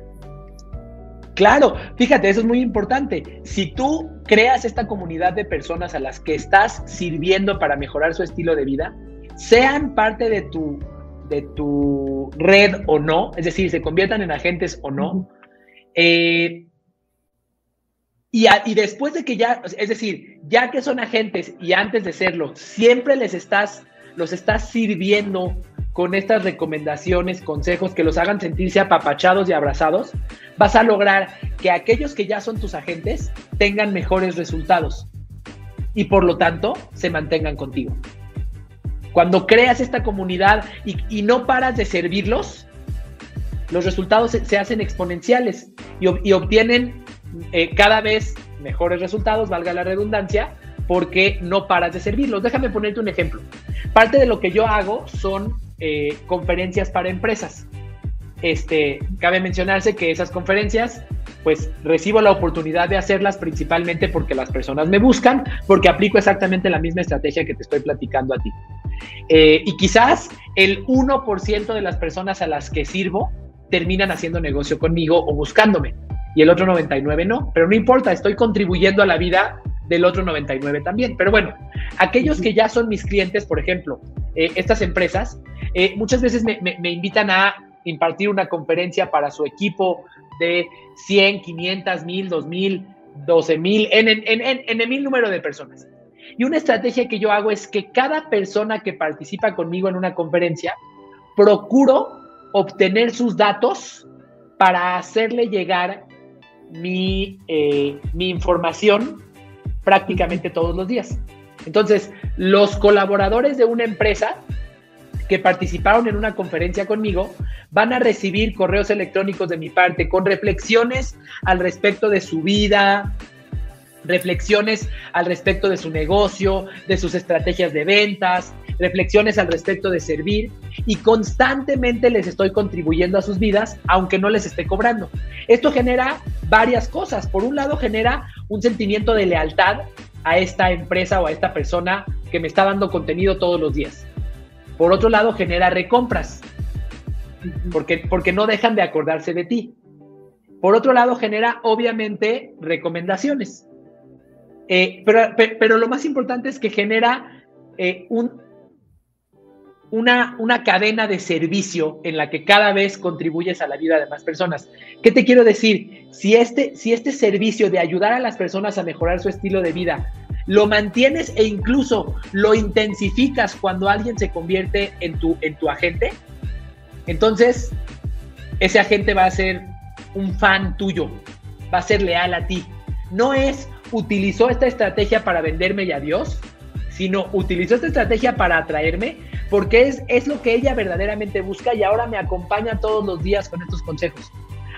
Speaker 1: Claro, fíjate, eso es muy importante. Si tú creas esta comunidad de personas a las que estás sirviendo para mejorar su estilo de vida, sean parte de tu, de tu red o no, es decir, se conviertan en agentes o no, eh, y, y, después de que ya, es decir, ya que son agentes y antes de serlo, siempre les estás, los estás sirviendo con estas recomendaciones, consejos que los hagan sentirse apapachados y abrazados, vas a lograr que aquellos que ya son tus agentes tengan mejores resultados y por lo tanto se mantengan contigo. Cuando creas esta comunidad y, no paras de servirlos, los resultados se, hacen exponenciales y, obtienen eh, cada vez mejores resultados, valga la redundancia, porque no paras de servirlos. Déjame ponerte un ejemplo. Parte de lo que yo hago son eh, conferencias para empresas. Este, cabe mencionarse que esas conferencias, pues recibo la oportunidad de hacerlas principalmente porque las personas me buscan, porque aplico exactamente la misma estrategia que te estoy platicando a ti. Eh, y quizás el 1% de las personas a las que sirvo terminan haciendo negocio conmigo o buscándome, y el otro 99 no, pero no importa, estoy contribuyendo a la vida del otro 99 también. Pero bueno, aquellos que ya son mis clientes, por ejemplo, eh, estas empresas, eh, muchas veces me, invitan a impartir una conferencia para su equipo de 100, 500, 1000, 2000, 12 mil, en, en, en, en el mil número de personas. Y una estrategia que yo hago es que cada persona que participa conmigo en una conferencia, procuro obtener sus datos para hacerle llegar mi, eh, mi información prácticamente todos los días. Entonces, los colaboradores de una empresa que participaron en una conferencia conmigo van a recibir correos electrónicos de mi parte con reflexiones al respecto de su vida, reflexiones al respecto de su negocio, de sus estrategias de ventas, reflexiones al respecto de servir y constantemente les estoy contribuyendo a sus vidas, aunque no les esté cobrando. Esto genera varias cosas. Por un lado, genera un sentimiento de lealtad a esta empresa o a esta persona que me está dando contenido todos los días. Por otro lado, genera recompras, porque, porque no dejan de acordarse de ti. Por otro lado, genera obviamente recomendaciones. Eh, pero, pero, lo más importante es que genera eh, un, una, una cadena de servicio en la que cada vez contribuyes a la vida de más personas. ¿Qué te quiero decir? Si este, si este servicio de ayudar a las personas a mejorar su estilo de vida lo mantienes e incluso lo intensificas cuando alguien se convierte en tu, en tu agente, entonces ese agente va a ser un fan tuyo, va a ser leal a ti. No es utilizó esta estrategia para venderme y adiós, sino utilizó esta estrategia para atraerme porque es, es lo que ella verdaderamente busca y ahora me acompaña todos los días con estos consejos.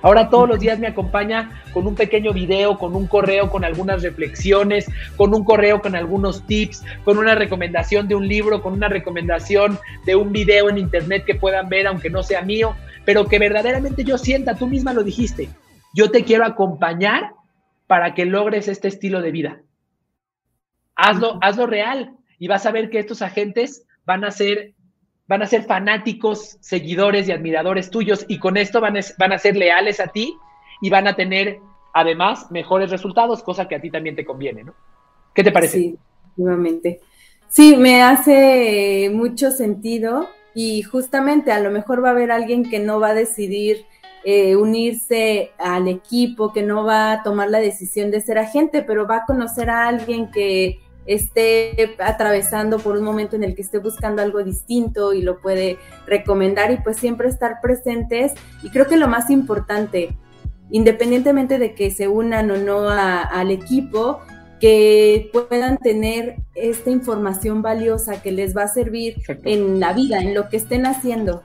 Speaker 1: Ahora todos los días me acompaña con un pequeño video, con un correo, con algunas reflexiones, con un correo con algunos tips, con una recomendación de un libro, con una recomendación de un video en internet que puedan ver, aunque no sea mío, pero que verdaderamente yo sienta, tú misma lo dijiste, yo te quiero acompañar para que logres este estilo de vida. Hazlo, hazlo real y vas a ver que estos agentes van a ser van a ser fanáticos, seguidores y admiradores tuyos y con esto van a, van a ser leales a ti y van a tener además mejores resultados, cosa que a ti también te conviene, ¿no? ¿Qué te parece?
Speaker 2: Sí, efectivamente. Sí, me hace mucho sentido y justamente a lo mejor va a haber alguien que no va a decidir eh, unirse al equipo, que no va a tomar la decisión de ser agente, pero va a conocer a alguien que esté atravesando por un momento en el que esté buscando algo distinto y lo puede recomendar y pues siempre estar presentes. Y creo que lo más importante, independientemente de que se unan o no al equipo, que puedan tener esta información valiosa que les va a servir en la vida, en lo que estén haciendo.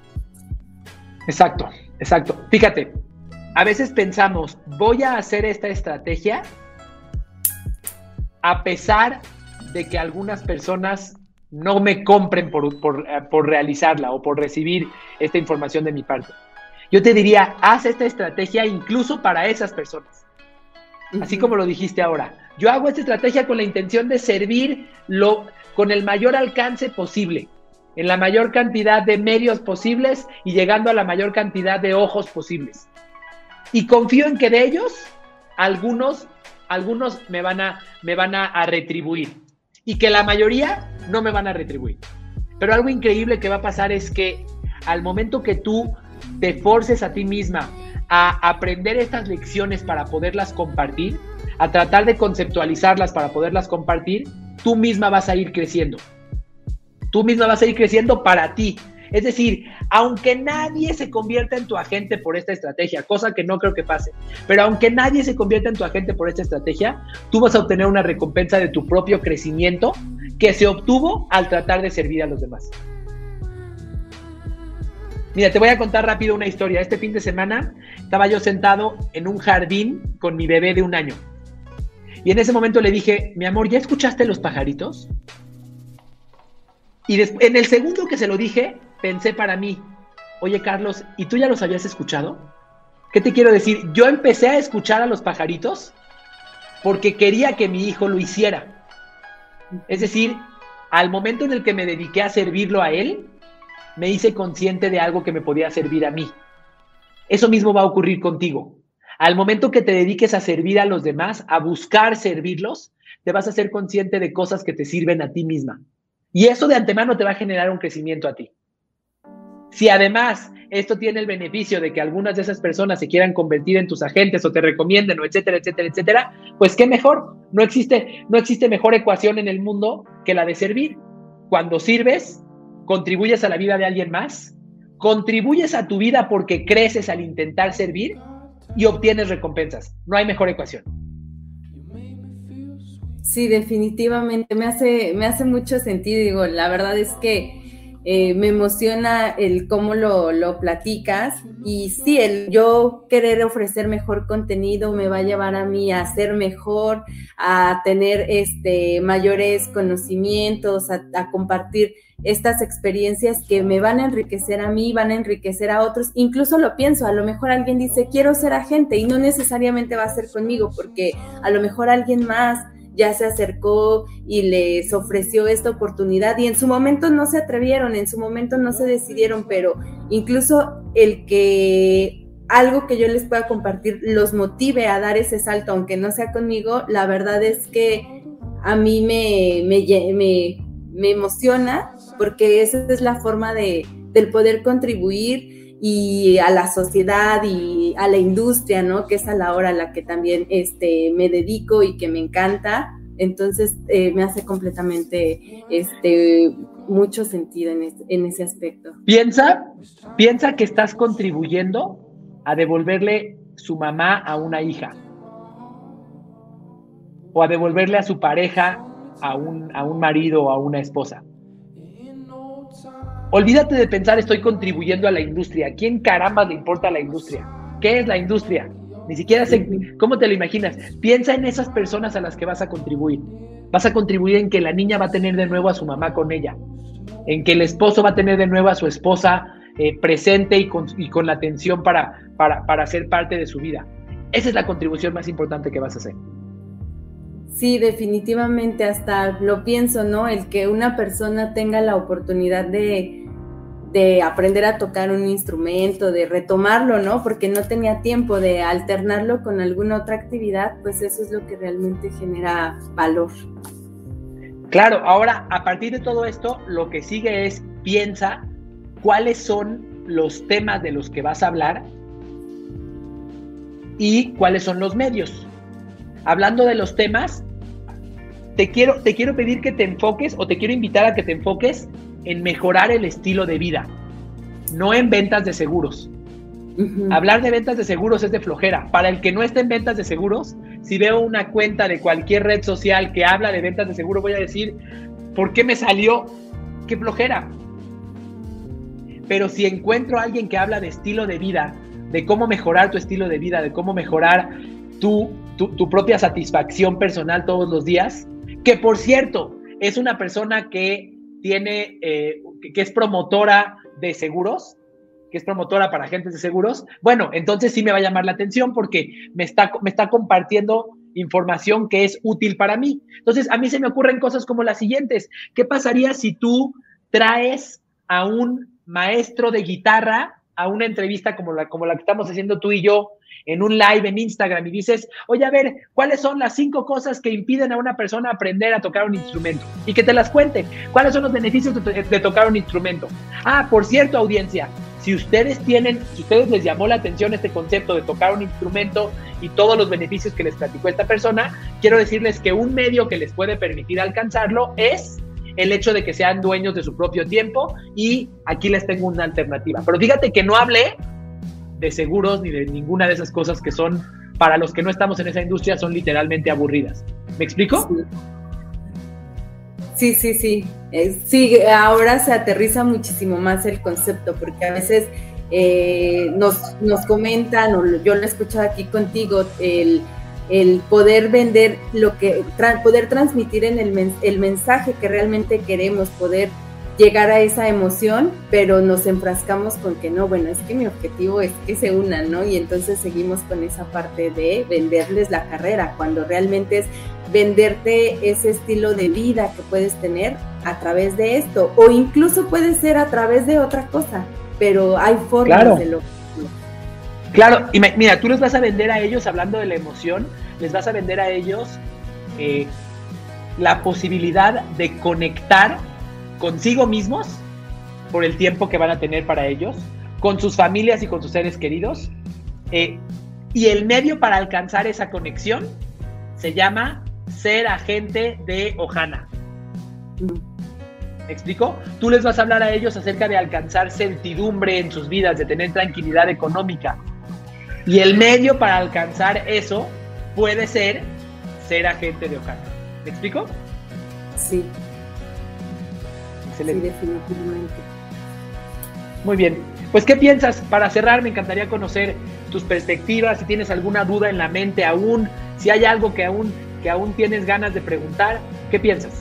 Speaker 1: Exacto, exacto. Fíjate, a veces pensamos, voy a hacer esta estrategia a pesar de que algunas personas no me compren por, eh, por, realizarla o por recibir esta información de mi parte. Yo te diría, haz esta estrategia incluso para esas personas. Así como lo dijiste ahora. Yo hago esta estrategia con la intención de servirlo con el mayor alcance posible, en la mayor cantidad de medios posibles y llegando a la mayor cantidad de ojos posibles. Y confío en que de ellos, algunos, algunos me van a, me van a retribuir y que la mayoría no me van a retribuir. Pero algo increíble que va a pasar es que al momento que tú te forces a ti misma a aprender estas lecciones para poderlas compartir, a tratar de conceptualizarlas para poderlas compartir, tú misma vas a ir creciendo. Tú misma vas a ir creciendo para ti, es decir, aunque nadie se convierta en tu agente por esta estrategia, cosa que no creo que pase, pero aunque nadie se convierta en tu agente por esta estrategia, tú vas a obtener una recompensa de tu propio crecimiento que se obtuvo al tratar de servir a los demás. Mira, te voy a contar rápido una historia. Este fin de semana estaba yo sentado en un jardín con mi bebé de un año. Y en ese momento le dije, mi amor, ¿ya escuchaste los pajaritos? Y en el segundo que se lo dije, pensé para mí, oye Carlos, ¿y tú ya los habías escuchado? ¿Qué te quiero decir? Yo empecé a escuchar a los pajaritos porque quería que mi hijo lo hiciera. Es decir, al momento en el que me dediqué a servirlo a él, me hice consciente de algo que me podía servir a mí. Eso mismo va a ocurrir contigo. Al momento que te dediques a servir a los demás, a buscar servirlos, te vas a ser consciente de cosas que te sirven a ti misma. Y eso de antemano te va a generar un crecimiento a ti. Si además esto tiene el beneficio de que algunas de esas personas se quieran convertir en tus agentes o te recomienden o etcétera, etcétera, etcétera, pues qué mejor. No existe, no existe mejor ecuación en el mundo que la de servir. Cuando sirves, contribuyes a la vida de alguien más, contribuyes a tu vida porque creces al intentar servir y obtienes recompensas. No hay mejor ecuación.
Speaker 2: Sí, definitivamente me hace, me hace mucho sentido. Digo, la verdad es que eh, me emociona el cómo lo, lo, platicas y sí, el yo querer ofrecer mejor contenido me va a llevar a mí a ser mejor, a tener este, mayores conocimientos, a, a compartir estas experiencias que me van a enriquecer a mí, van a enriquecer a otros. Incluso lo pienso, a lo mejor alguien dice, quiero ser agente y no necesariamente va a ser conmigo, porque a lo mejor alguien más ya se acercó y les ofreció esta oportunidad y en su momento no se atrevieron, en su momento no se decidieron, pero incluso el que algo que yo les pueda compartir los motive a dar ese salto, aunque no sea conmigo, la verdad es que a mí me, me, me emociona porque esa es la forma de, del poder contribuir y a la sociedad y a la industria, ¿no? Que es a la hora a la que también este, me dedico y que me encanta. Entonces eh, me hace completamente este, mucho sentido en, en ese aspecto.
Speaker 1: Piensa, piensa que estás contribuyendo a devolverle su mamá a una hija o a devolverle a su pareja a un, a un marido o a una esposa. Olvídate de pensar estoy contribuyendo a la industria. ¿Quién caramba le importa la industria? ¿Qué es la industria? Ni siquiera sé cómo te lo imaginas. Piensa en esas personas a las que vas a contribuir. Vas a contribuir en que la niña va a tener de nuevo a su mamá con ella, en que el esposo va a tener de nuevo a su esposa eh, presente y con, y con, la atención para, para, para ser parte de su vida. Esa es la contribución más importante que vas a hacer.
Speaker 2: Sí, definitivamente, hasta lo pienso, ¿no? El que una persona tenga la oportunidad de, de aprender a tocar un instrumento, de retomarlo, ¿no? Porque no tenía tiempo de alternarlo con alguna otra actividad, pues eso es lo que realmente genera valor.
Speaker 1: Claro, ahora a partir de todo esto, lo que sigue es piensa cuáles son los temas de los que vas a hablar y cuáles son los medios. Hablando de los temas, te quiero, te quiero pedir que te enfoques o te quiero invitar a que te enfoques en mejorar el estilo de vida, no en ventas de seguros. Hablar de ventas de seguros es de flojera. Para el que no esté en ventas de seguros, si veo una cuenta de cualquier red social que habla de ventas de seguro, voy a decir, ¿por qué me salió? ¡Qué flojera! Pero si encuentro a alguien que habla de estilo de vida, de cómo mejorar tu estilo de vida, de cómo mejorar tu, tu propia satisfacción personal todos los días, que por cierto, es una persona que tiene, eh, que es promotora de seguros, que es promotora para agentes de seguros, bueno, entonces sí me va a llamar la atención porque me está, me está compartiendo información que es útil para mí. Entonces, a mí se me ocurren cosas como las siguientes. ¿Qué pasaría si tú traes a un maestro de guitarra a una entrevista como la, como la que estamos haciendo tú y yo en un live en Instagram y dices, oye, a ver, ¿cuáles son las cinco cosas que impiden a una persona aprender a tocar un instrumento? Y que te las cuente. ¿Cuáles son los beneficios de, tocar un instrumento? Ah, por cierto, audiencia, si ustedes tienen, si ustedes les llamó la atención este concepto de tocar un instrumento y todos los beneficios que les platicó esta persona, quiero decirles que un medio que les puede permitir alcanzarlo es el hecho de que sean dueños de su propio tiempo y aquí les tengo una alternativa. Pero fíjate que no hablé de seguros ni de ninguna de esas cosas que son, para los que no estamos en esa industria, son literalmente aburridas. ¿Me explico?
Speaker 2: Sí, sí, sí. Eh, sí, ahora se aterriza muchísimo más el concepto, porque a veces eh, nos, nos comentan, o yo lo he escuchado aquí contigo, el, el poder vender lo que, poder transmitir en el, el mensaje que realmente queremos, poder llegar a esa emoción, pero nos enfrascamos con que no, bueno, es que mi objetivo es que se unan, ¿no? Y entonces seguimos con esa parte de venderles la carrera, cuando realmente es venderte ese estilo de vida que puedes tener a través de esto, o incluso puede ser a través de otra cosa, pero hay formas de lo
Speaker 1: Claro, y mira, tú les vas a vender a ellos, hablando de la emoción, les vas a vender a ellos eh, la posibilidad de conectar consigo mismos por el tiempo que van a tener para ellos, con sus familias y con sus seres queridos. Eh, y el medio para alcanzar esa conexión se llama ser agente de Ohana. ¿Me explico? Tú les vas a hablar a ellos acerca de alcanzar certidumbre en sus vidas, de tener tranquilidad económica. Y el medio para alcanzar eso puede ser ser agente de Ohana. ¿Me explico?
Speaker 2: Sí. Excelente. definitivamente.
Speaker 1: Muy bien. Pues, ¿qué piensas? Para cerrar, me encantaría conocer tus perspectivas, si tienes alguna duda en la mente aún, si hay algo que aún, que aún tienes ganas de preguntar, ¿qué piensas?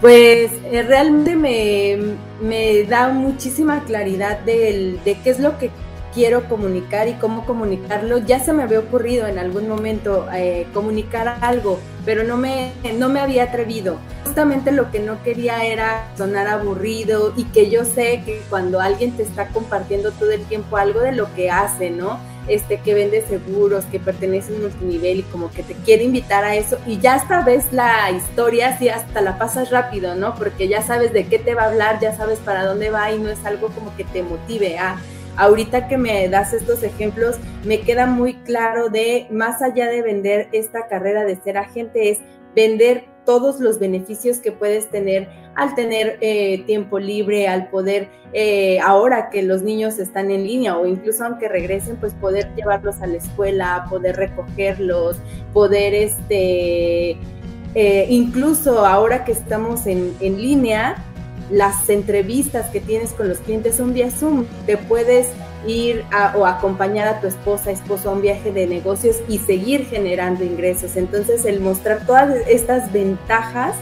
Speaker 2: Pues eh, realmente me, me, da muchísima claridad de qué es lo que quiero comunicar y cómo comunicarlo. Ya se me había ocurrido en algún momento eh, comunicar algo, pero no me, no me había atrevido. Justamente lo que no quería era sonar aburrido y que yo sé que cuando alguien te está compartiendo todo el tiempo algo de lo que hace, ¿no? este, que vende seguros, que pertenece a un multinivel y como que te quiere invitar a eso y ya esta vez la historia, sí, hasta la pasas rápido, ¿no? Porque ya sabes de qué te va a hablar, ya sabes para dónde va y no es algo como que te motive a... Ahorita que me das estos ejemplos, me queda muy claro de, más allá de vender esta carrera de ser agente, es vender todos los beneficios que puedes tener al tener eh, tiempo libre, al poder, eh, ahora que los niños están en línea o incluso aunque regresen, pues poder llevarlos a la escuela, poder recogerlos, poder, este, eh, incluso ahora que estamos en, en línea, las entrevistas que tienes con los clientes son vía Zoom, te puedes ir o acompañar a tu esposa, esposo a un viaje de negocios y seguir generando ingresos. Entonces, el mostrar todas estas ventajas,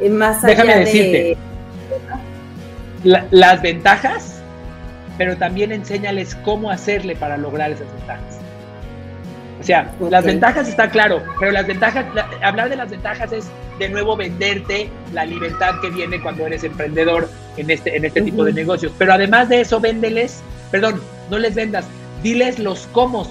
Speaker 2: eh, más
Speaker 1: allá de... las ventajas, pero también enséñales cómo hacerle para lograr esas ventajas. O sea, las ventajas está claro, pero las ventajas, hablar de las ventajas es de nuevo venderte la libertad que viene cuando eres emprendedor en este, en este tipo de negocios. Pero además de eso, véndeles perdón, no les vendas, diles los cómo.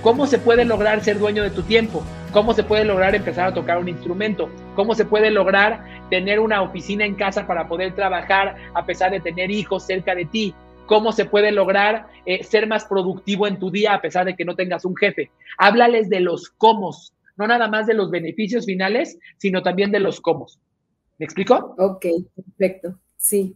Speaker 1: ¿Cómo se puede lograr ser dueño de tu tiempo? ¿Cómo se puede lograr empezar a tocar un instrumento? ¿Cómo se puede lograr tener una oficina en casa para poder trabajar a pesar de tener hijos cerca de ti? ¿Cómo se puede lograr eh, ser más productivo en tu día a pesar de que no tengas un jefe? Háblales de los cómo, no nada más de los beneficios finales, sino también de los cómo. ¿Me explico?
Speaker 2: Ok, perfecto. Sí.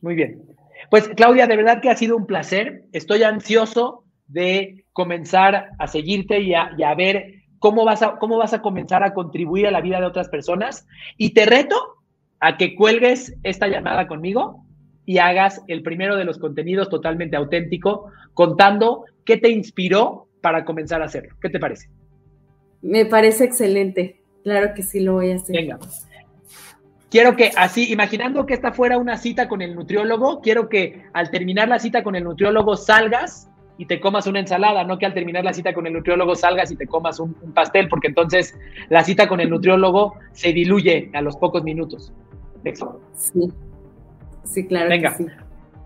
Speaker 1: Muy bien. Pues Claudia, de verdad que ha sido un placer. Estoy ansioso de comenzar a seguirte y a, ver cómo vas, a, cómo vas a comenzar a contribuir a la vida de otras personas. Y te reto a que cuelgues esta llamada conmigo y hagas el primero de los contenidos totalmente auténtico, contando qué te inspiró para comenzar a hacerlo. ¿Qué te parece?
Speaker 2: Me parece excelente. Claro que sí lo voy a hacer.
Speaker 1: Venga. Quiero que así, imaginando que esta fuera una cita con el nutriólogo, quiero que al terminar la cita con el nutriólogo salgas y te comas una ensalada, no que al terminar la cita con el nutriólogo salgas y te comas un, pastel, porque entonces la cita con el nutriólogo se diluye a los pocos minutos.
Speaker 2: Sí, sí, claro.
Speaker 1: Venga.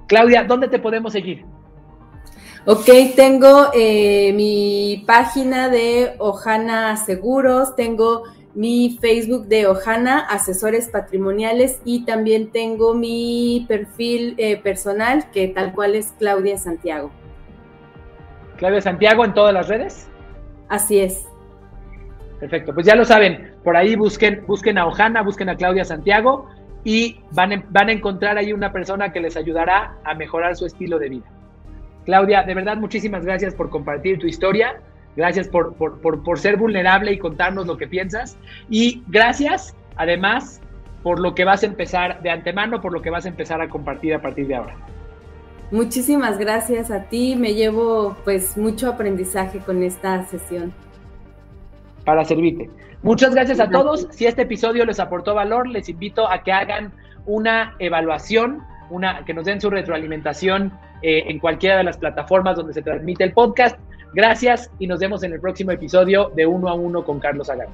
Speaker 1: Claudia, ¿dónde te podemos seguir?
Speaker 2: Ok, tengo eh, mi página de Ojana Seguros, tengo mi Facebook de Ojana, Asesores Patrimoniales, y también tengo mi perfil eh, personal, que tal cual es Claudia Santiago.
Speaker 1: Claudia Santiago en todas las redes.
Speaker 2: Así es.
Speaker 1: Perfecto, pues ya lo saben, por ahí busquen, busquen a Ojana, busquen a Claudia Santiago y van, van a encontrar ahí una persona que les ayudará a mejorar su estilo de vida. Claudia, de verdad muchísimas gracias por compartir tu historia. Gracias por, por, ser vulnerable y contarnos lo que piensas. Y gracias, además, por lo que vas a empezar de antemano, por lo que vas a empezar a compartir a partir de ahora.
Speaker 2: Muchísimas gracias a ti. Me llevo pues mucho aprendizaje con esta sesión.
Speaker 1: Para servirte. Muchas gracias a todos. Si este episodio les aportó valor, les invito a que hagan una evaluación, una, que nos den su retroalimentación eh, en cualquiera de las plataformas donde se transmite el podcast. Gracias y nos vemos en el próximo episodio de Uno a Uno con Carlos Agar.